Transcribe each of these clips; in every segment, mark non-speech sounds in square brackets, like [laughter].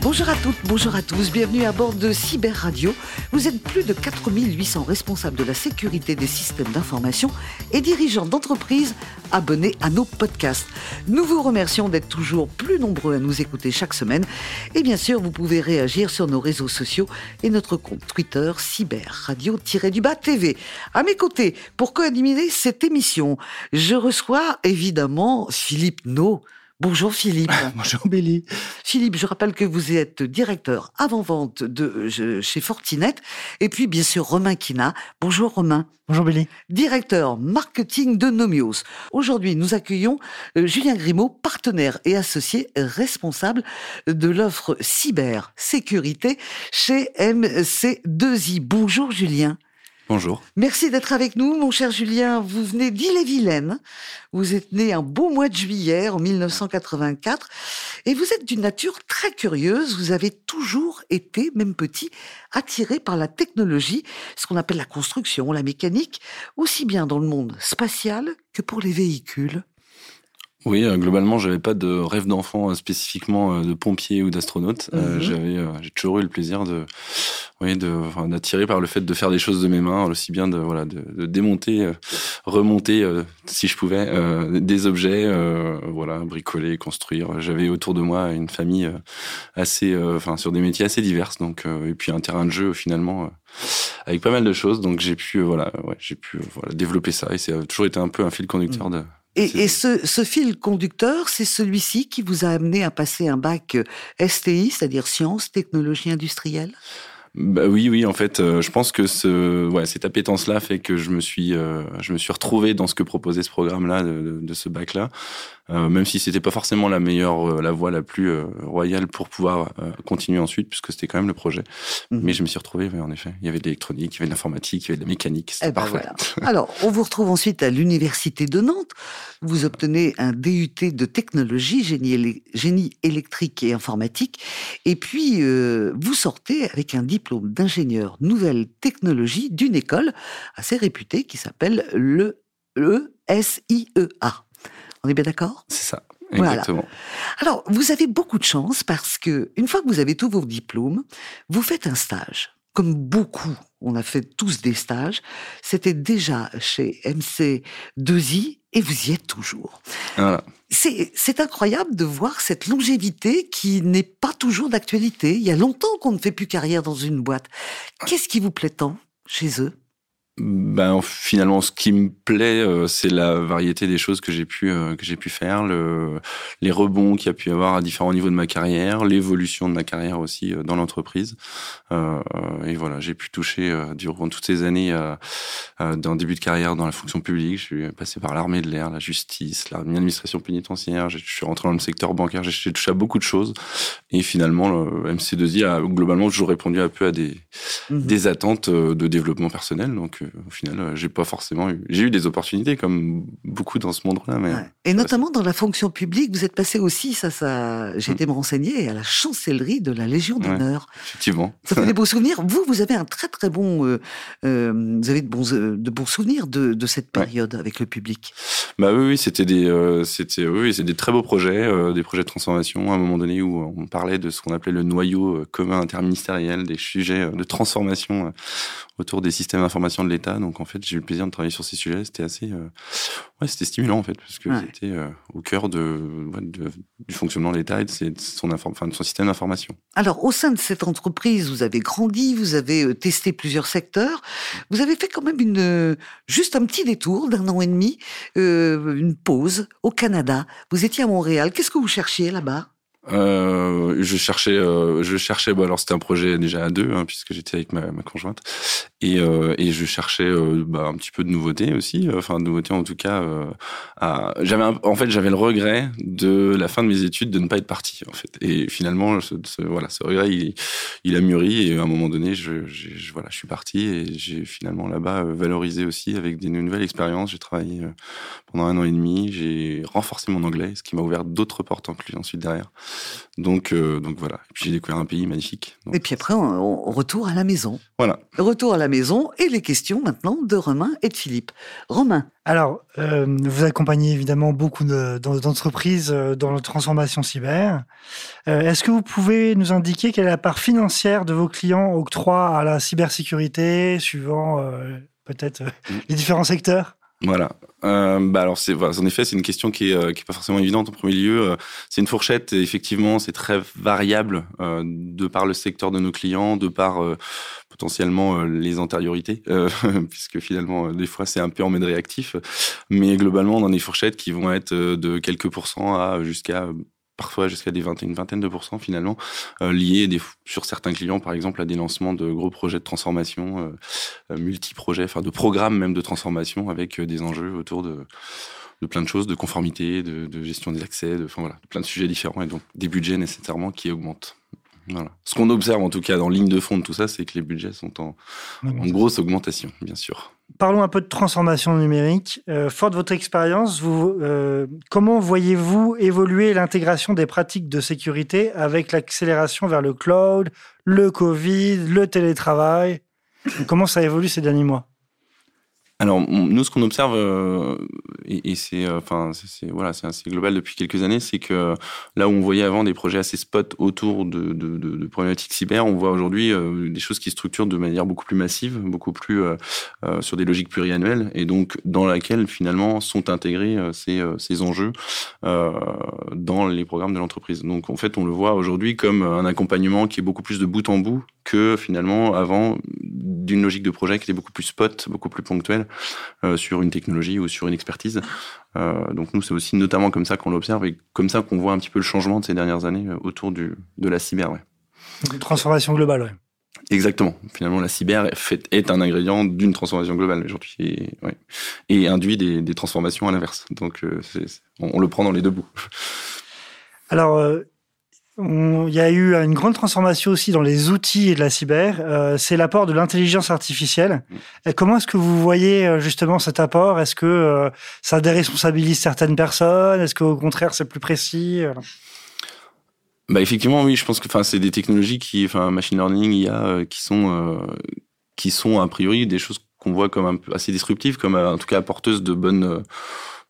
Bonjour à toutes, bonjour à tous, bienvenue à bord de Cyber Radio. Vous êtes plus de 4800 responsables de la sécurité des systèmes d'information et dirigeants d'entreprises abonnés à nos podcasts. Nous vous remercions d'être toujours plus nombreux à nous écouter chaque semaine. Et bien sûr, vous pouvez réagir sur nos réseaux sociaux et notre compte Twitter Cyber Radio-du-bas TV. À mes côtés, pour co-animer cette émission, je reçois évidemment Philippe No. Bonjour Philippe. [laughs] Bonjour Billy. Philippe, je rappelle que vous êtes directeur avant-vente de chez Fortinet. Et puis, bien sûr, Romain Kina. Bonjour Romain. Bonjour Billy. Directeur marketing de Nomios. Aujourd'hui, nous accueillons euh, Julien Grimaud, partenaire et associé responsable de l'offre cyber sécurité chez MC2I. Bonjour Julien. Bonjour. Merci d'être avec nous, mon cher Julien. Vous venez d'Ille-et-Vilaine. Vous êtes né un beau mois de juillet en 1984 et vous êtes d'une nature très curieuse. Vous avez toujours été, même petit, attiré par la technologie, ce qu'on appelle la construction, la mécanique, aussi bien dans le monde spatial que pour les véhicules. Oui, euh, globalement, j'avais pas de rêve d'enfant euh, spécifiquement euh, de pompier ou d'astronaute. Mhm. j'avais, j'ai toujours eu le plaisir de, oui, de, enfin, d'attirer par le fait de faire des choses de mes mains, aussi bien de, voilà, de, démonter, remonter, si je pouvais, des objets, voilà, bricoler, construire. J'avais autour de moi une famille assez, enfin, sur des métiers assez divers, donc, et puis un terrain de jeu finalement avec pas mal de choses. Donc j'ai pu, voilà, ouais, j'ai pu, voilà, développer ça, et c'est toujours été un peu un fil conducteur mhm. de et, ce, fil conducteur, c'est celui-ci qui vous a amené à passer un bac euh, STI, c'est-à-dire sciences, technologie industrielle? Bah oui, oui, en fait, euh, je pense que ce, ouais, cette appétence-là fait que je me suis, euh, je me suis retrouvé dans ce que proposait ce programme-là, de, de, ce bac-là. Euh, même si c'était pas forcément la meilleure, euh, la voie la plus royale pour pouvoir continuer ensuite, puisque c'était quand même le projet. Mhm. Mais je me suis retrouvé, en effet. Il y avait de l'électronique, il y avait de l'informatique, il y avait de la mécanique. C'était eh ben parfait. Alors, on vous retrouve ensuite à l'université de Nantes. Vous obtenez un DUT de technologie, génie, génie électrique et informatique. Et puis, vous sortez avec un diplôme d'ingénieur nouvelle technologie d'une école assez réputée qui s'appelle le ESIEA. On est bien d'accord? C'est ça. Exactement. Alors, vous avez beaucoup de chance parce que une fois que vous avez tous vos diplômes, vous faites un stage. Comme beaucoup, on a fait tous des stages. C'était déjà chez MC2I et vous y êtes toujours. Voilà. C'est incroyable de voir cette longévité qui n'est pas toujours d'actualité. Il y a longtemps qu'on ne fait plus carrière dans une boîte. Qu'est-ce qui vous plaît tant chez eux? Ben finalement ce qui me plaît euh, c'est la variété des choses que j'ai pu euh, que j'ai pu faire le les rebonds qu'il y a pu y avoir à différents niveaux de ma carrière l'évolution de ma carrière aussi euh, dans l'entreprise. Et voilà j'ai pu toucher durant toutes ces années d'un début de carrière dans la fonction publique. Je suis passé par l'armée de l'air la justice l'administration pénitentiaire. Je suis rentré dans le secteur bancaire. J'ai touché à beaucoup de choses. Et finalement le MC2I a globalement toujours répondu un peu à des mmh des attentes de développement personnel. Donc au final, euh, j'ai pas forcément eu. J'ai eu des opportunités comme beaucoup dans ce monde-là, mais. Et notamment dans la fonction publique, vous êtes passé aussi, ça, ça, j'ai été me renseigner à la chancellerie de la Légion d'honneur. effectivement. Ça fait des [laughs] beaux souvenirs. Vous, vous avez un très très bon, euh, euh, vous avez de bons, de bons souvenirs de, de cette période avec le public. Bah oui, oui, c'était des, c'était, oui, des très beaux projets, des projets de transformation. À un moment donné où on parlait de ce qu'on appelait le noyau commun interministériel, des sujets de transformation autour des systèmes d'information de l'État. Donc en fait, j'ai eu le plaisir de travailler sur ces sujets. C'était assez, euh, ouais, c'était stimulant en fait, parce que c'était euh, au cœur de, du fonctionnement de l'État et de, son, enfin, de son système d'information. Alors au sein de cette entreprise, vous avez grandi, vous avez euh, testé plusieurs secteurs, vous avez fait quand même une, juste un petit détour d'un an et demi, une pause au Canada. Vous étiez à Montréal. Qu'est-ce que vous cherchiez là-bas? Euh, je cherchais, euh, je cherchais. Bon, alors c'était un projet déjà à deux, hein, puisque j'étais avec ma, ma, conjointe, et, euh, et je cherchais euh, bah, un petit peu de nouveauté aussi. Enfin, de nouveauté en tout cas. Euh, j'avais, en fait, j'avais le regret de la fin de mes études de ne pas être parti, en fait. Et finalement, ce, voilà, ce regret, il, il, a mûri. Et à un moment donné, je, je voilà, je suis parti et j'ai finalement là-bas valorisé aussi avec des nouvelles expériences. J'ai travaillé pendant un an et demi. J'ai renforcé mon anglais, ce qui m'a ouvert d'autres portes en plus ensuite derrière. Donc, donc voilà. Et puis j'ai découvert un pays magnifique. et puis après, on, retour à la maison. Voilà. Retour à la maison et les questions maintenant de Romain et de Philippe. Romain. Alors, vous accompagnez évidemment beaucoup d'entreprises dans la transformation cyber. Est-ce que vous pouvez nous indiquer quelle est la part financière de vos clients octroie à la cybersécurité, suivant peut-être mm. les différents secteurs? Voilà. Euh, bah alors c'est en effet c'est une question qui est euh, qui est pas forcément évidente en premier lieu. Euh, c'est une fourchette et effectivement c'est très variable euh, de par le secteur de nos clients, de par potentiellement les antériorités, [laughs] puisque finalement des fois c'est un peu en mode réactif, mais globalement on a des fourchettes qui vont être de quelques pourcents à jusqu'à parfois jusqu'à des vingtaines, une vingtaine de pourcents finalement, euh, liés sur certains clients, par exemple, à des lancements de gros projets de transformation, euh, euh multi-projets, enfin de programmes même de transformation avec euh, des enjeux autour de, de plein de choses, de conformité, de, de gestion des accès, de, enfin voilà, de plein de sujets différents et donc des budgets nécessairement qui augmentent. Voilà. Ce qu'on observe en tout cas dans ligne de fond de tout ça, c'est que les budgets sont en, en grosse augmentation, bien sûr. Parlons un peu de transformation numérique. Euh, fort de votre expérience, vous, euh, comment voyez-vous évoluer l'intégration des pratiques de sécurité avec l'accélération vers le cloud, le Covid, le télétravail? Comment ça évolue ces derniers mois? Alors nous, ce qu'on observe, euh, et, c'est euh, enfin c'est voilà, assez global depuis quelques années, c'est que là où on voyait avant des projets assez spot autour de, de, de, de problématiques cyber, on voit aujourd'hui euh, des choses qui structurent de manière beaucoup plus massive, beaucoup plus sur des logiques pluriannuelles, et donc dans laquelle finalement sont intégrés ces, ces enjeux dans les programmes de l'entreprise. Donc en fait, on le voit aujourd'hui comme un accompagnement qui est beaucoup plus de bout en bout que finalement avant d'une logique de projet qui était beaucoup plus spot, beaucoup plus ponctuelle euh, sur une technologie ou sur une expertise. Euh, donc nous, c'est aussi notamment comme ça qu'on l'observe et comme ça qu'on voit un petit peu le changement de ces dernières années euh, autour du, de la cyber. Ouais. Une transformation globale, ouais. Exactement. Finalement, la cyber est, est un ingrédient d'une transformation globale aujourd'hui et, ouais, et induit des, des, transformations à l'inverse. Donc, euh, on, on, le prend dans les deux bouts. Alors, il y a eu une grande transformation aussi dans les outils de la cyber. Euh, c'est l'apport de l'intelligence artificielle. Comment est-ce que vous voyez euh, justement cet apport? Est-ce que euh, ça déresponsabilise certaines personnes? Est-ce qu'au contraire c'est plus précis? Bah effectivement oui, je pense que c'est des technologies qui enfin machine learning, IA qui sont qui sont a priori des choses qu'on voit comme un peu assez disruptives comme en tout cas porteuses de bonnes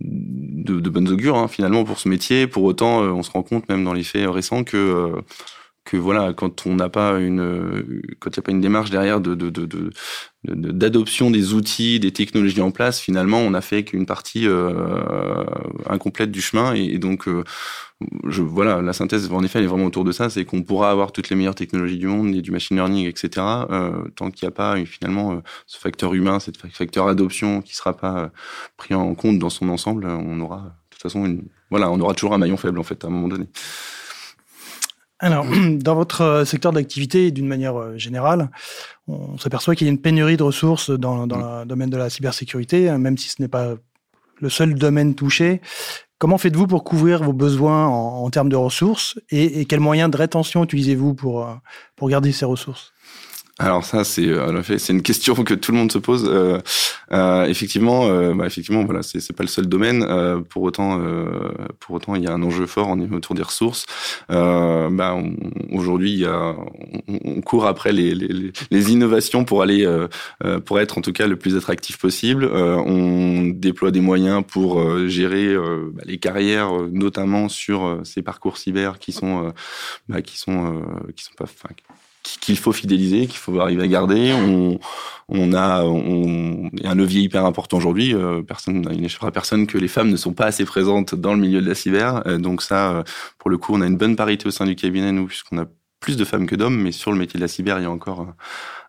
de, bonnes augures hein, finalement pour ce métier. Pour autant, euh, on se rend compte même dans les faits récents que euh, que voilà, quand on n'a pas une, quand il n'y a pas une démarche derrière de, de, de, d'adoption des outils, des technologies en place, finalement, on a fait qu'une partie euh, incomplète du chemin. Et, donc, euh, je, voilà, la synthèse, en effet, elle est vraiment autour de ça. C'est qu'on pourra avoir toutes les meilleures technologies du monde et du machine learning, etc. Euh, tant qu'il n'y a pas finalement euh, ce facteur humain, ce facteur adoption qui sera pas euh, pris en compte dans son ensemble, on aura de toute façon une, voilà, on aura toujours un maillon faible en fait à un moment donné. Alors, [clears throat] dans votre euh, secteur d'activité, d'une manière euh, générale, on s'aperçoit qu'il y a une pénurie de ressources dans, dans mm. le domaine de la cybersécurité, hein, même si ce n'est pas le seul domaine touché. Comment faites-vous pour couvrir vos besoins en, en termes de ressources et, et quels moyens de rétention utilisez-vous pour, euh, pour garder ces ressources? Alors ça, c'est euh, c'est une question que tout le monde se pose. Euh, euh, effectivement, euh, bah, effectivement, voilà, c'est c'est pas le seul domaine. Euh, pour autant, pour autant, il y a un enjeu fort autour des ressources. bah, Aujourd'hui, on, on, court après les, les, les, innovations pour aller, pour être en tout cas le plus attractif possible. on déploie des moyens pour gérer bah, les carrières, notamment sur ces parcours cyber qui sont, bah, qui sont, qui sont pas, qu'il faut fidéliser, qu'il faut arriver à garder. On, on a on, un levier hyper important aujourd'hui. Euh, personne, il n'échappera personne que les femmes ne sont pas assez présentes dans le milieu de la cyber. Euh, donc ça, euh, pour le coup, on a une bonne parité au sein du cabinet, nous, puisqu'on a plus de femmes que d'hommes, mais sur le métier de la cyber, il y a encore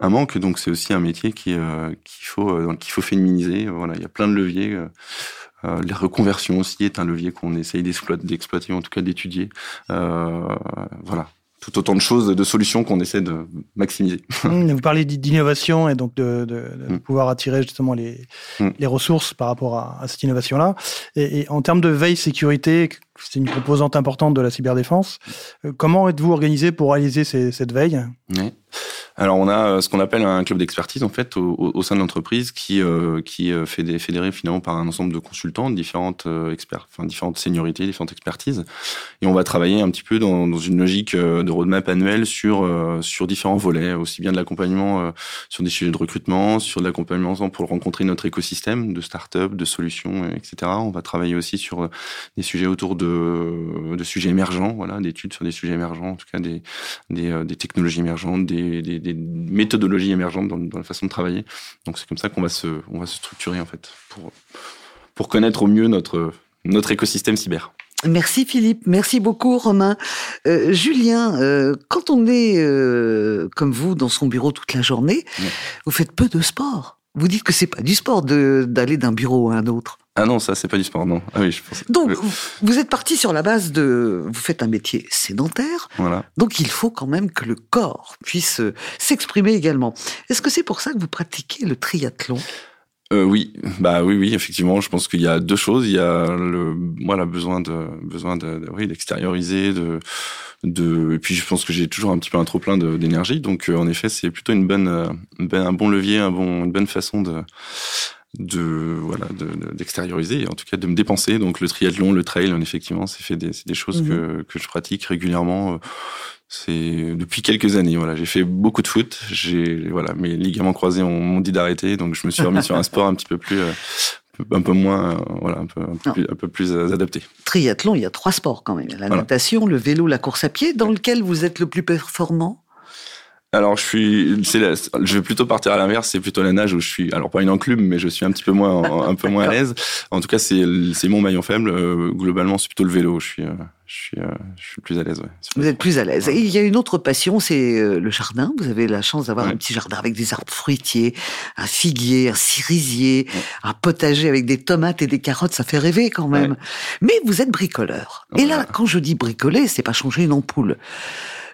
un manque. Donc c'est aussi un métier qui qu'il faut qu'il faut féminiser. Voilà, il y a plein de leviers. Euh, les reconversions aussi est un levier qu'on essaye d'exploiter, en tout cas d'étudier. Euh, voilà, tout autant de choses, de solutions qu'on essaie de maximiser. [laughs] Mmh, vous parlez d'innovation et donc de, de, de mmh. pouvoir attirer justement les, mmh. les ressources par rapport à, à cette innovation-là. Et, et, en termes de veille sécurité, c'est une composante importante de la cyberdéfense. Euh, comment êtes-vous organisé pour réaliser ces, cette veille? Oui. Alors on a ce qu'on appelle un club d'expertise en fait au, au sein de l'entreprise qui qui fait des fédéré finalement par un ensemble de consultants, de différentes experts, enfin différentes seniorités, différentes expertises, et on va travailler un petit peu dans, dans une logique de roadmap annuel sur sur différents volets, aussi bien de l'accompagnement sur des sujets de recrutement, sur de l'accompagnement pour rencontrer notre écosystème de start-up, de solutions, etc. On va travailler aussi sur des sujets autour de, de sujets émergents, voilà, d'études sur des sujets émergents, en tout cas des, des, euh, des technologies émergentes, des, des, des méthodologies émergentes dans, dans, la façon de travailler. Donc c'est comme ça qu'on va se, on va se structurer en fait pour, pour connaître au mieux notre, notre écosystème cyber. Merci Philippe, merci beaucoup Romain. Euh, Julien, euh, quand on est euh, comme vous dans son bureau toute la journée, ouais. vous faites peu de sport. Vous dites que c'est pas du sport d'aller d'un bureau à un autre. Ah non, ça c'est pas du sport, non. Ah oui, je pense. Donc vous êtes parti sur la base de, vous faites un métier sédentaire. Voilà. Donc il faut quand même que le corps puisse s'exprimer également. Est-ce que c'est pour ça que vous pratiquez le triathlon? Euh, oui, bah oui, oui, effectivement. Je pense qu'il y a deux choses. Il y a le, voilà, besoin de, besoin de, de oui, d'extérioriser, de, de, et puis je pense que j'ai toujours un petit peu un trop plein d'énergie. Donc, euh, en effet, c'est plutôt une bonne, euh, un bon levier, un bon, une bonne façon de, de, voilà, d'extérioriser, de, en tout cas de me dépenser. Donc, le triathlon, le trail, effectivement, c'est fait des, c'est des choses mmh. que, que je pratique régulièrement c'est depuis quelques années. Voilà, j'ai fait beaucoup de foot. J'ai voilà, mes ligaments croisés m'ont dit d'arrêter, donc je me suis remis sur un sport un petit peu plus, euh, un peu moins, euh, voilà, un peu, un peu, plus, un peu plus euh, adapté. Triathlon, il y a trois sports quand même la voilà. natation, le vélo, la course à pied. Dans lequel vous êtes le plus performant? Alors je suis, la, je vais plutôt partir à l'inverse. C'est plutôt la nage où je suis, alors pas une enclume, mais je suis un petit peu moins, un peu moins à l'aise. En tout cas, c'est, mon maillon faible. Euh, globalement, c'est plutôt le vélo. Je suis, euh, je suis, euh, je suis plus à l'aise. Ouais, Vous êtes plus à l'aise. Et il y a une autre passion, c'est le jardin. Vous avez la chance d'avoir ouais. un petit jardin avec des arbres fruitiers, un figuier, un cerisier, ouais. un potager avec des tomates et des carottes. Ça fait rêver quand même. Mais vous êtes bricoleur. Et là, quand je dis bricoler, c'est pas changer une ampoule.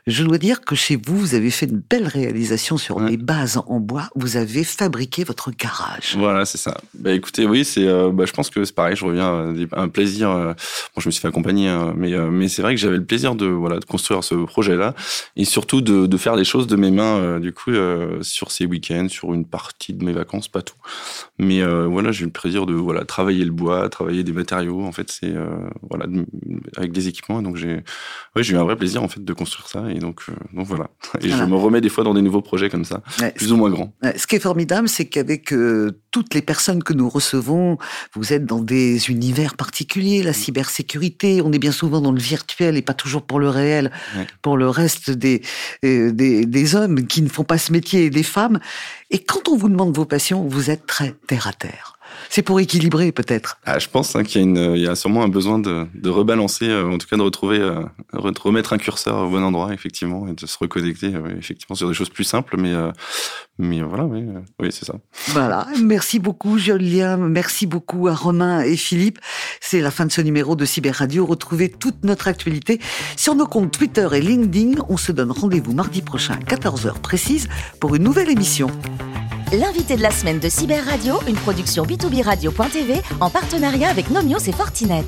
Je dois dire que chez vous, vous avez fait une belle réalisation sur ouais. les bases en bois. Vous avez fabriqué votre garage. Voilà, c'est ça. Bah, écoutez, oui, c'est. Euh, bah, je pense que c'est pareil. Je reviens à un plaisir. Euh, bon, je me suis fait accompagner, hein, mais euh, mais c'est vrai que j'avais le plaisir de voilà de construire ce projet-là et surtout de, de faire les choses de mes mains. Euh, du coup, euh, sur ces week-ends, sur une partie de mes vacances, pas tout. Mais euh, voilà, j'ai eu le plaisir de voilà travailler le bois, travailler des matériaux. En fait, c'est voilà avec des équipements. Donc j'ai ouais, j'ai eu un vrai plaisir en fait de construire ça. Et donc, euh, donc voilà. Et voilà. je me remets des fois dans des nouveaux projets comme ça, ouais. plus ou moins grands. Ce qui est formidable, c'est qu'avec euh, toutes les personnes que nous recevons, vous êtes dans des univers particuliers, la mmh. cybersécurité, on est bien souvent dans le virtuel et pas toujours pour le réel, ouais. pour le reste des, euh, des, des hommes qui ne font pas ce métier et des femmes. Et quand on vous demande vos passions, vous êtes très terre à terre. C'est pour équilibrer peut-être. Ah, je pense hein, qu'il y, a une, il y a sûrement un besoin de, de rebalancer, euh, en tout cas de retrouver, euh, remettre un curseur au bon endroit, effectivement, et de se reconnecter, euh, effectivement, sur des choses plus simples, mais, mais voilà, oui, oui c'est ça. Voilà, merci beaucoup Julien, merci beaucoup à Romain et Philippe. C'est la fin de ce numéro de Cyber Radio. Retrouvez toute notre actualité sur nos comptes Twitter et LinkedIn. On se donne rendez-vous mardi prochain à 14h précise pour une nouvelle émission. L'invité de la semaine de Cyber Radio, une production B2B Radio.tv en partenariat avec Nomios et Fortinet.